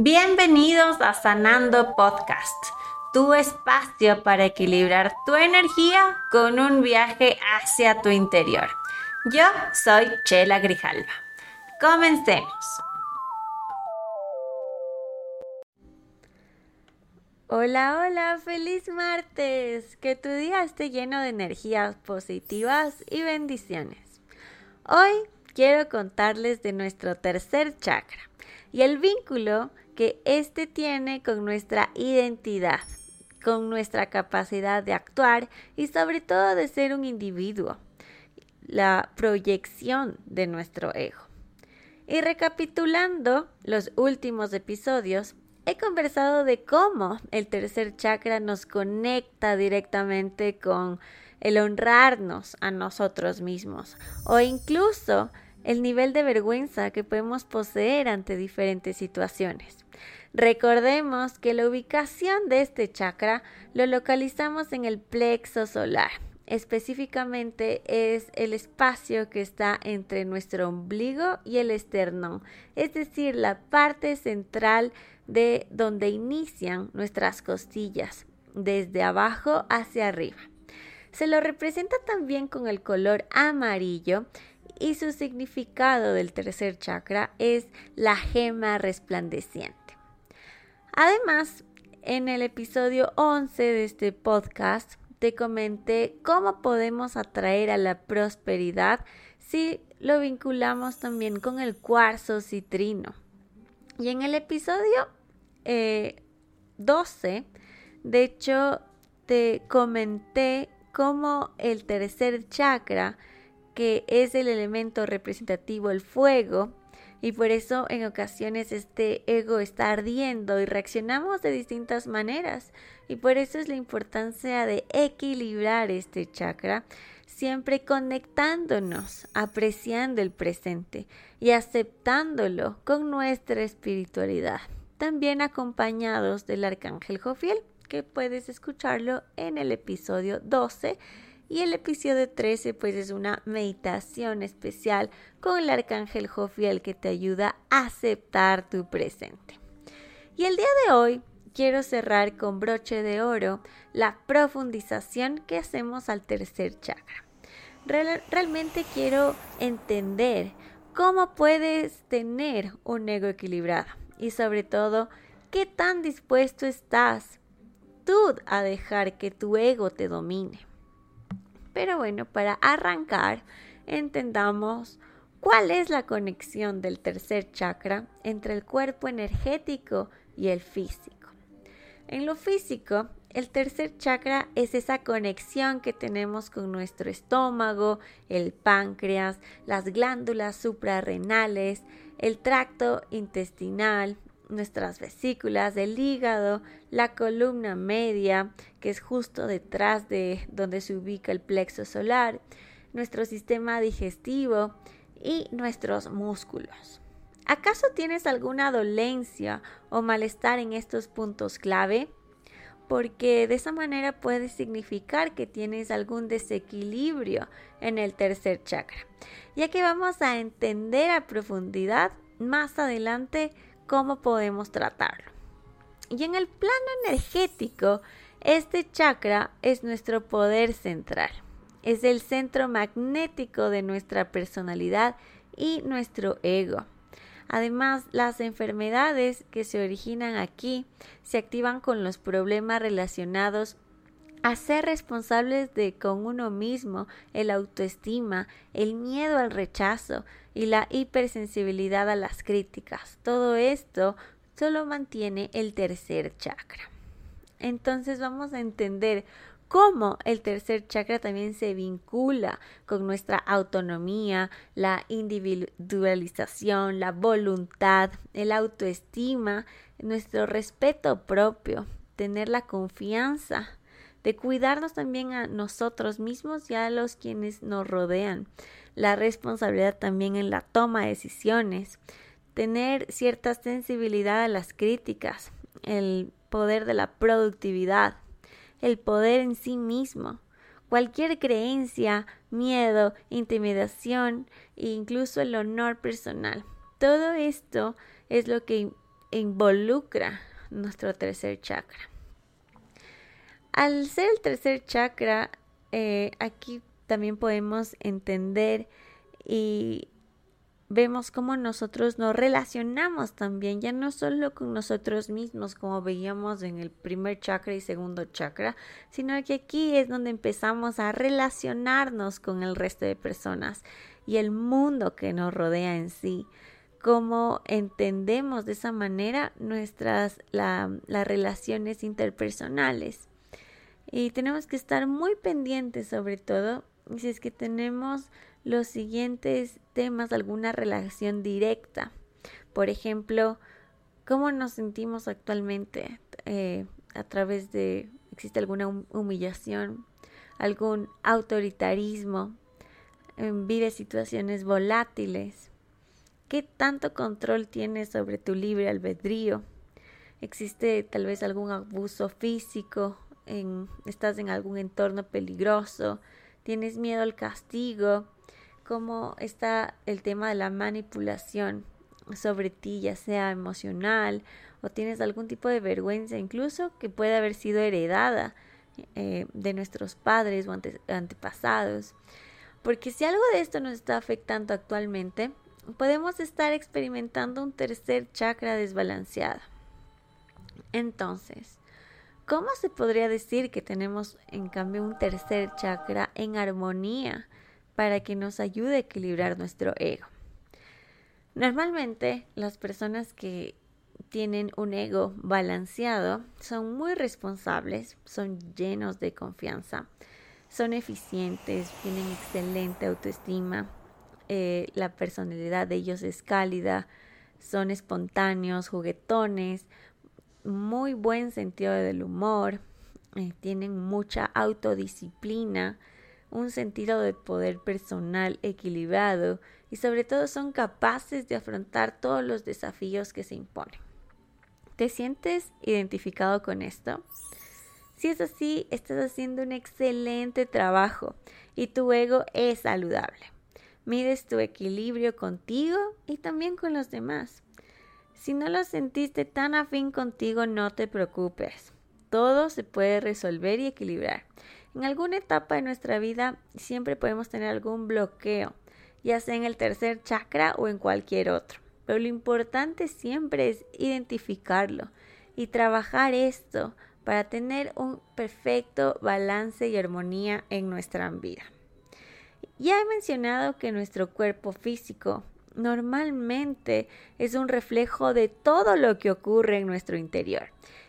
Bienvenidos a Sanando Podcast, tu espacio para equilibrar tu energía con un viaje hacia tu interior. Yo soy Chela Grijalva. Comencemos. Hola, hola, feliz martes. Que tu día esté lleno de energías positivas y bendiciones. Hoy quiero contarles de nuestro tercer chakra y el vínculo que éste tiene con nuestra identidad, con nuestra capacidad de actuar y sobre todo de ser un individuo, la proyección de nuestro ego. Y recapitulando los últimos episodios, he conversado de cómo el tercer chakra nos conecta directamente con el honrarnos a nosotros mismos o incluso el nivel de vergüenza que podemos poseer ante diferentes situaciones. Recordemos que la ubicación de este chakra lo localizamos en el plexo solar. Específicamente es el espacio que está entre nuestro ombligo y el esternón, es decir, la parte central de donde inician nuestras costillas, desde abajo hacia arriba. Se lo representa también con el color amarillo y su significado del tercer chakra es la gema resplandeciente. Además, en el episodio 11 de este podcast te comenté cómo podemos atraer a la prosperidad si lo vinculamos también con el cuarzo citrino. Y en el episodio 12, eh, de hecho, te comenté cómo el tercer chakra, que es el elemento representativo, el fuego, y por eso en ocasiones este ego está ardiendo y reaccionamos de distintas maneras. Y por eso es la importancia de equilibrar este chakra siempre conectándonos, apreciando el presente y aceptándolo con nuestra espiritualidad, también acompañados del arcángel Jofiel, que puedes escucharlo en el episodio 12 y el episodio 13 pues es una meditación especial con el arcángel Jofiel que te ayuda a aceptar tu presente. Y el día de hoy quiero cerrar con broche de oro la profundización que hacemos al tercer chakra. realmente quiero entender cómo puedes tener un ego equilibrado y sobre todo qué tan dispuesto estás tú a dejar que tu ego te domine. Pero bueno, para arrancar, entendamos cuál es la conexión del tercer chakra entre el cuerpo energético y el físico. En lo físico, el tercer chakra es esa conexión que tenemos con nuestro estómago, el páncreas, las glándulas suprarrenales, el tracto intestinal, nuestras vesículas, el hígado, la columna media, que es justo detrás de donde se ubica el plexo solar, nuestro sistema digestivo y nuestros músculos. ¿Acaso tienes alguna dolencia o malestar en estos puntos clave? Porque de esa manera puede significar que tienes algún desequilibrio en el tercer chakra, ya que vamos a entender a profundidad más adelante cómo podemos tratarlo. Y en el plano energético, este chakra es nuestro poder central. Es el centro magnético de nuestra personalidad y nuestro ego. Además, las enfermedades que se originan aquí se activan con los problemas relacionados a ser responsables de con uno mismo, el autoestima, el miedo al rechazo y la hipersensibilidad a las críticas. Todo esto solo mantiene el tercer chakra. Entonces vamos a entender cómo el tercer chakra también se vincula con nuestra autonomía, la individualización, la voluntad, el autoestima, nuestro respeto propio, tener la confianza de cuidarnos también a nosotros mismos y a los quienes nos rodean. La responsabilidad también en la toma de decisiones, tener cierta sensibilidad a las críticas, el poder de la productividad, el poder en sí mismo, cualquier creencia, miedo, intimidación e incluso el honor personal. Todo esto es lo que involucra nuestro tercer chakra. Al ser el tercer chakra, eh, aquí también podemos entender y vemos cómo nosotros nos relacionamos también, ya no solo con nosotros mismos, como veíamos en el primer chakra y segundo chakra, sino que aquí es donde empezamos a relacionarnos con el resto de personas y el mundo que nos rodea en sí. Cómo entendemos de esa manera nuestras las relaciones interpersonales. Y tenemos que estar muy pendientes sobre todo si es que tenemos los siguientes temas, alguna relación directa. Por ejemplo, cómo nos sentimos actualmente eh, a través de, existe alguna humillación, algún autoritarismo, vive situaciones volátiles. ¿Qué tanto control tienes sobre tu libre albedrío? ¿Existe tal vez algún abuso físico? En, ¿Estás en algún entorno peligroso? ¿Tienes miedo al castigo? cómo está el tema de la manipulación sobre ti, ya sea emocional o tienes algún tipo de vergüenza, incluso que puede haber sido heredada eh, de nuestros padres o antepasados. Porque si algo de esto nos está afectando actualmente, podemos estar experimentando un tercer chakra desbalanceado. Entonces, ¿cómo se podría decir que tenemos en cambio un tercer chakra en armonía para que nos ayude a equilibrar nuestro ego. Normalmente las personas que tienen un ego balanceado son muy responsables, son llenos de confianza, son eficientes, tienen excelente autoestima, eh, la personalidad de ellos es cálida, son espontáneos, juguetones, muy buen sentido del humor, eh, tienen mucha autodisciplina, un sentido de poder personal equilibrado y sobre todo son capaces de afrontar todos los desafíos que se imponen. ¿Te sientes identificado con esto? Si es así, estás haciendo un excelente trabajo y tu ego es saludable. Mides tu equilibrio contigo y también con los demás. Si no lo sentiste tan afín contigo, no te preocupes. Todo se puede resolver y equilibrar. En alguna etapa de nuestra vida siempre podemos tener algún bloqueo, ya sea en el tercer chakra o en cualquier otro. Pero lo importante siempre es identificarlo y trabajar esto para tener un perfecto balance y armonía en nuestra vida. Ya he mencionado que nuestro cuerpo físico normalmente es un reflejo de todo lo que ocurre en nuestro interior.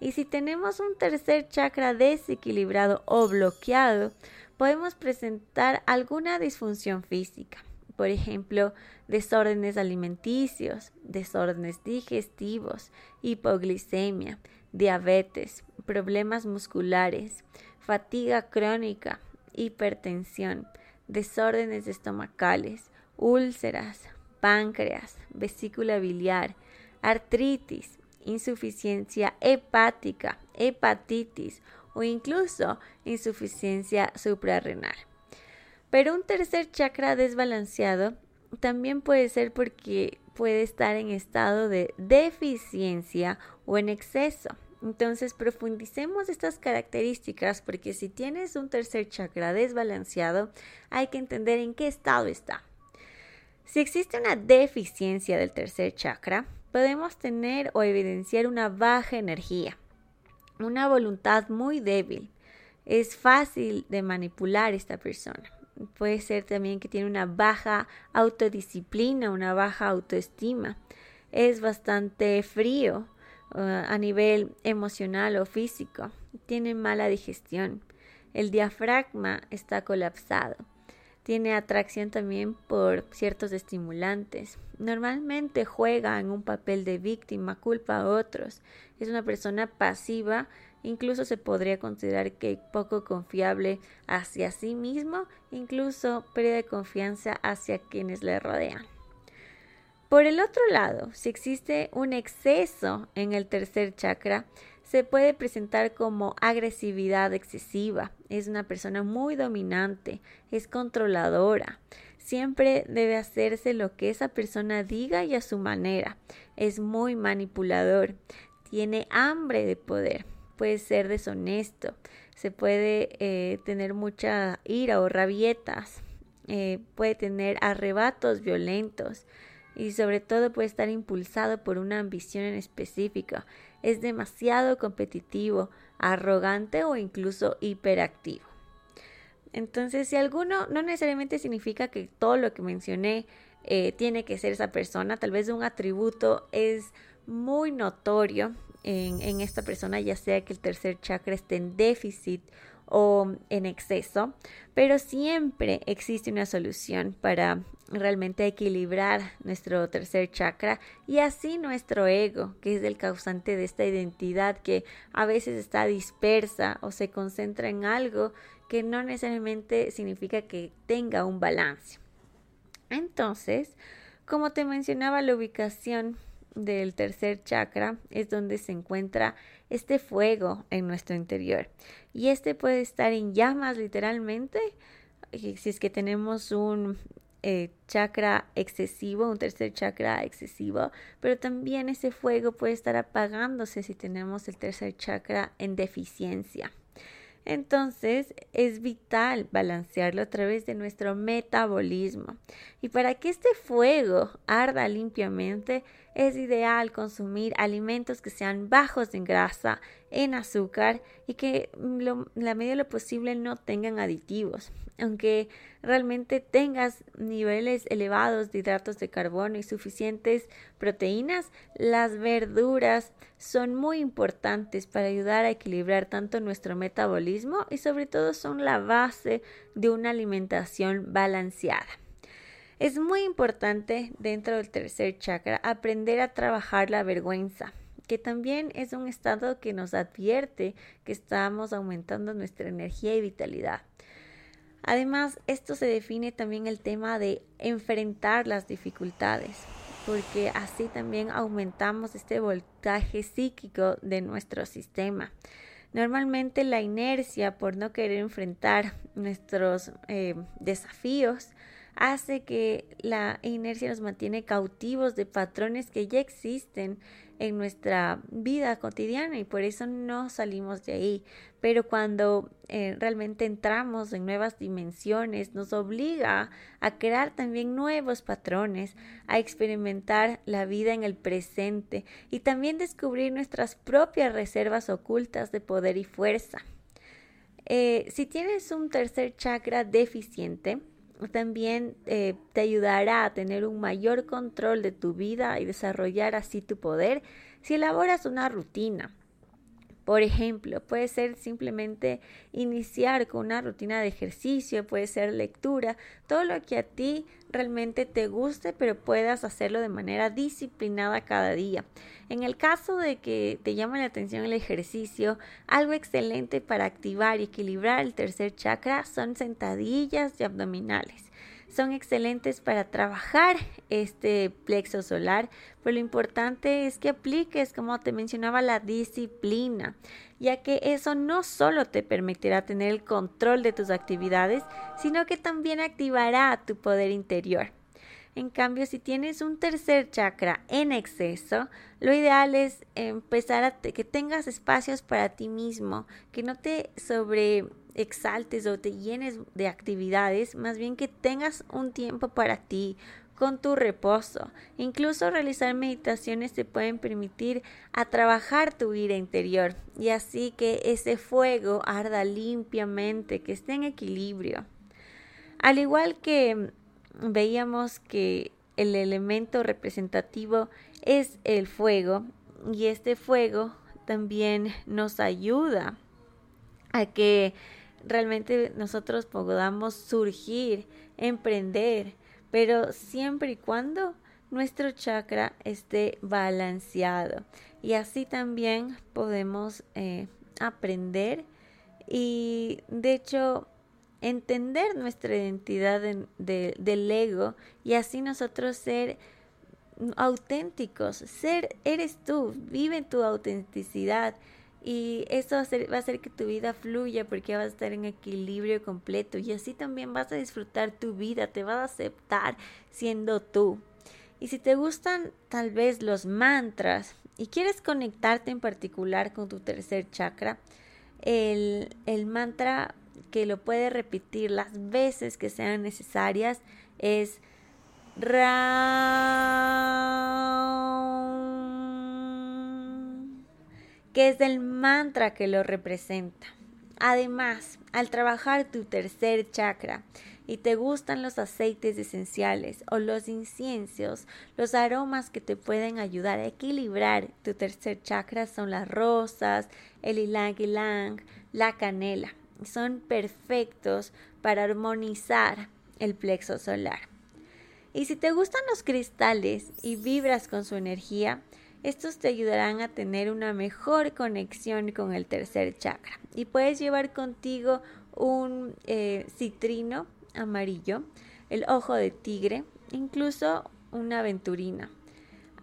Y si tenemos un tercer chakra desequilibrado o bloqueado, podemos presentar alguna disfunción física. Por ejemplo, desórdenes alimenticios, desórdenes digestivos, hipoglicemia, diabetes, problemas musculares, fatiga crónica, hipertensión, desórdenes estomacales, úlceras, páncreas, vesícula biliar, artritis, insuficiencia hepática, hepatitis o incluso insuficiencia suprarrenal. Pero un tercer chakra desbalanceado también puede ser porque puede estar en estado de deficiencia o en exceso. Entonces profundicemos estas características porque si tienes un tercer chakra desbalanceado hay que entender en qué estado está. Si existe una deficiencia del tercer chakra, podemos tener o evidenciar una baja energía, una voluntad muy débil. Es fácil de manipular esta persona. Puede ser también que tiene una baja autodisciplina, una baja autoestima. Es bastante frío uh, a nivel emocional o físico. Tiene mala digestión. El diafragma está colapsado tiene atracción también por ciertos estimulantes. Normalmente juega en un papel de víctima, culpa a otros. Es una persona pasiva, incluso se podría considerar que poco confiable hacia sí mismo, incluso pérdida confianza hacia quienes le rodean. Por el otro lado, si existe un exceso en el tercer chakra, se puede presentar como agresividad excesiva. Es una persona muy dominante, es controladora. siempre debe hacerse lo que esa persona diga y a su manera. Es muy manipulador, tiene hambre de poder, puede ser deshonesto, se puede eh, tener mucha ira o rabietas, eh, puede tener arrebatos violentos y sobre todo puede estar impulsado por una ambición en específico. Es demasiado competitivo, arrogante o incluso hiperactivo. Entonces, si alguno no necesariamente significa que todo lo que mencioné eh, tiene que ser esa persona, tal vez un atributo es muy notorio en, en esta persona, ya sea que el tercer chakra esté en déficit o en exceso, pero siempre existe una solución para realmente equilibrar nuestro tercer chakra y así nuestro ego, que es el causante de esta identidad que a veces está dispersa o se concentra en algo que no necesariamente significa que tenga un balance. Entonces, como te mencionaba, la ubicación del tercer chakra es donde se encuentra este fuego en nuestro interior. Y este puede estar en llamas literalmente, si es que tenemos un eh, chakra excesivo, un tercer chakra excesivo, pero también ese fuego puede estar apagándose si tenemos el tercer chakra en deficiencia. Entonces es vital balancearlo a través de nuestro metabolismo. Y para que este fuego arda limpiamente, es ideal consumir alimentos que sean bajos en grasa, en azúcar y que lo, la medida de lo posible no tengan aditivos. Aunque realmente tengas niveles elevados de hidratos de carbono y suficientes proteínas, las verduras son muy importantes para ayudar a equilibrar tanto nuestro metabolismo y sobre todo son la base de una alimentación balanceada. Es muy importante dentro del tercer chakra aprender a trabajar la vergüenza, que también es un estado que nos advierte que estamos aumentando nuestra energía y vitalidad. Además, esto se define también el tema de enfrentar las dificultades, porque así también aumentamos este voltaje psíquico de nuestro sistema. Normalmente la inercia por no querer enfrentar nuestros eh, desafíos hace que la inercia nos mantiene cautivos de patrones que ya existen en nuestra vida cotidiana y por eso no salimos de ahí. Pero cuando eh, realmente entramos en nuevas dimensiones, nos obliga a crear también nuevos patrones, a experimentar la vida en el presente y también descubrir nuestras propias reservas ocultas de poder y fuerza. Eh, si tienes un tercer chakra deficiente, también eh, te ayudará a tener un mayor control de tu vida y desarrollar así tu poder si elaboras una rutina. Por ejemplo, puede ser simplemente iniciar con una rutina de ejercicio, puede ser lectura, todo lo que a ti realmente te guste, pero puedas hacerlo de manera disciplinada cada día. En el caso de que te llame la atención el ejercicio, algo excelente para activar y equilibrar el tercer chakra son sentadillas y abdominales son excelentes para trabajar este plexo solar, pero lo importante es que apliques, como te mencionaba, la disciplina, ya que eso no solo te permitirá tener el control de tus actividades, sino que también activará tu poder interior. En cambio, si tienes un tercer chakra en exceso, lo ideal es empezar a que tengas espacios para ti mismo, que no te sobre exaltes o te llenes de actividades, más bien que tengas un tiempo para ti, con tu reposo. Incluso realizar meditaciones te pueden permitir a trabajar tu vida interior y así que ese fuego arda limpiamente, que esté en equilibrio. Al igual que veíamos que el elemento representativo es el fuego y este fuego también nos ayuda a que realmente nosotros podamos surgir, emprender, pero siempre y cuando nuestro chakra esté balanceado. Y así también podemos eh, aprender y de hecho entender nuestra identidad del ego y así nosotros ser auténticos, ser eres tú, vive tu autenticidad Y eso va a, hacer, va a hacer que tu vida fluya porque vas a estar en equilibrio completo y así también vas a disfrutar tu vida, te vas a aceptar siendo tú. Y si te gustan tal vez los mantras y quieres conectarte en particular con tu tercer chakra, el, el mantra que lo puedes repetir las veces que sean necesarias es Ram, que es el mantra que lo representa. Además, al trabajar tu tercer chakra y te gustan los aceites esenciales o los inciensos, los aromas que te pueden ayudar a equilibrar tu tercer chakra son las rosas, el ylang ylang, la canela. Son perfectos para armonizar el plexo solar. Y si te gustan los cristales y vibras con su energía, estos te ayudarán a tener una mejor conexión con el tercer chakra. Y puedes llevar contigo un eh, citrino amarillo, el ojo de tigre, incluso una aventurina.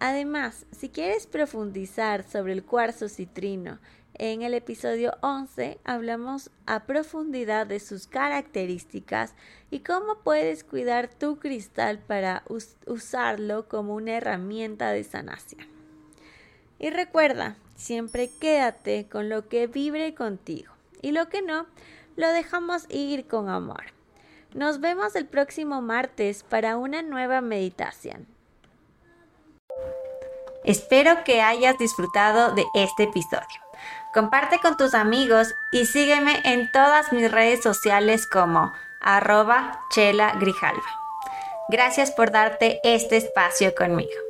Además, si quieres profundizar sobre el cuarzo citrino, en el episodio 11 hablamos a profundidad de sus características y cómo puedes cuidar tu cristal para usarlo como una herramienta de sanación. Y recuerda, siempre quédate con lo que vibre contigo y lo que no, lo dejamos ir con amor. Nos vemos el próximo martes para una nueva meditación. Espero que hayas disfrutado de este episodio. Comparte con tus amigos y sígueme en todas mis redes sociales como arroba chela grijalva. Gracias por darte este espacio conmigo.